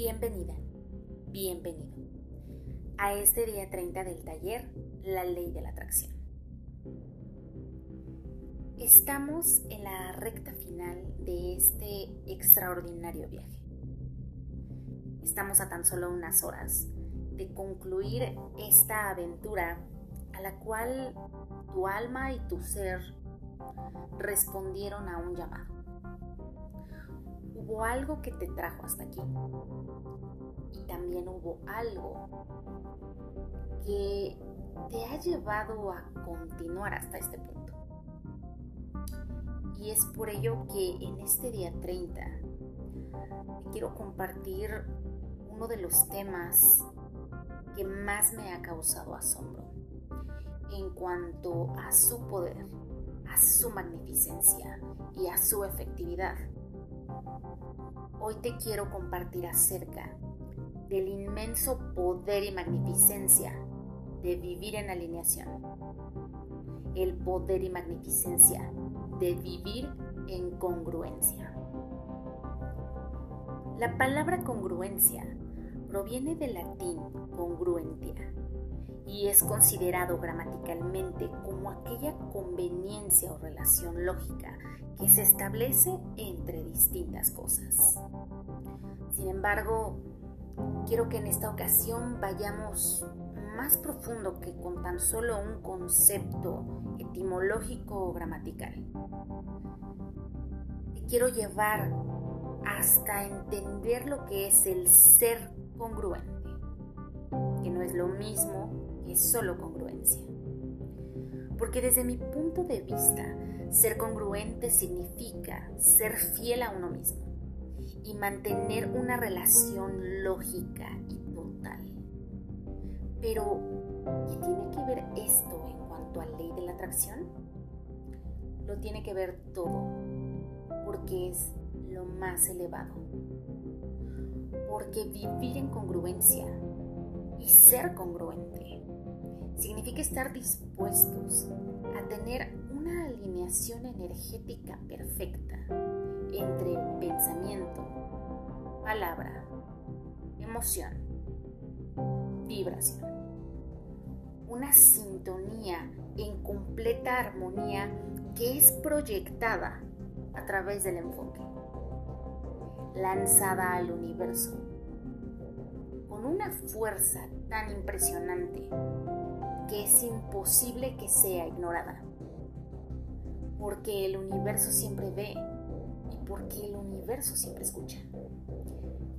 Bienvenida, bienvenido a este día 30 del taller La Ley de la Atracción. Estamos en la recta final de este extraordinario viaje. Estamos a tan solo unas horas de concluir esta aventura a la cual tu alma y tu ser respondieron a un llamado hubo algo que te trajo hasta aquí. Y también hubo algo que te ha llevado a continuar hasta este punto. Y es por ello que en este día 30 te quiero compartir uno de los temas que más me ha causado asombro en cuanto a su poder, a su magnificencia y a su efectividad. Hoy te quiero compartir acerca del inmenso poder y magnificencia de vivir en alineación. El poder y magnificencia de vivir en congruencia. La palabra congruencia proviene del latín congruentia y es considerado gramaticalmente como aquella conveniencia o relación lógica que se establece entre distintas cosas. Sin embargo, quiero que en esta ocasión vayamos más profundo que con tan solo un concepto etimológico o gramatical. Quiero llevar hasta entender lo que es el ser congruente, que no es lo mismo que solo congruencia. Porque desde mi punto de vista, ser congruente significa ser fiel a uno mismo y mantener una relación lógica y total. Pero, ¿qué tiene que ver esto en cuanto a ley de la atracción? Lo tiene que ver todo, porque es más elevado. Porque vivir en congruencia y ser congruente significa estar dispuestos a tener una alineación energética perfecta entre pensamiento, palabra, emoción, vibración. Una sintonía en completa armonía que es proyectada a través del enfoque, lanzada al universo con una fuerza tan impresionante que es imposible que sea ignorada. Porque el universo siempre ve y porque el universo siempre escucha.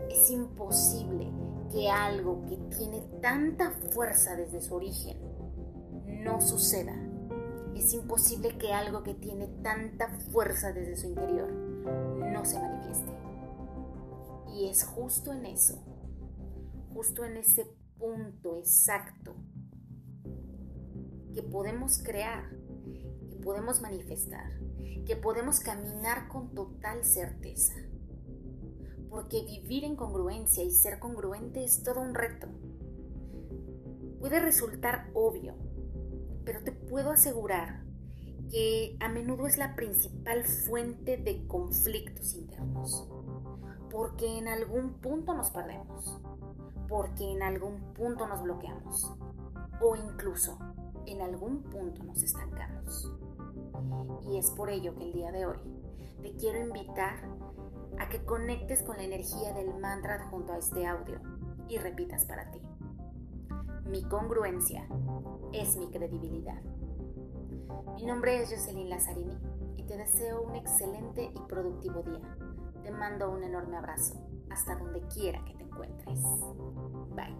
Es imposible que algo que tiene tanta fuerza desde su origen no suceda. Es imposible que algo que tiene tanta fuerza desde su interior no se manifieste. Y es justo en eso, justo en ese punto exacto que podemos crear, que podemos manifestar, que podemos caminar con total certeza. Porque vivir en congruencia y ser congruente es todo un reto. Puede resultar obvio, pero te puedo asegurar que a menudo es la principal fuente de conflictos internos. Porque en algún punto nos perdemos, porque en algún punto nos bloqueamos, o incluso en algún punto nos estancamos. Y es por ello que el día de hoy te quiero invitar a que conectes con la energía del mantra junto a este audio y repitas para ti. Mi congruencia es mi credibilidad. Mi nombre es Jocelyn Lazzarini y te deseo un excelente y productivo día. Te mando un enorme abrazo hasta donde quiera que te encuentres. Bye.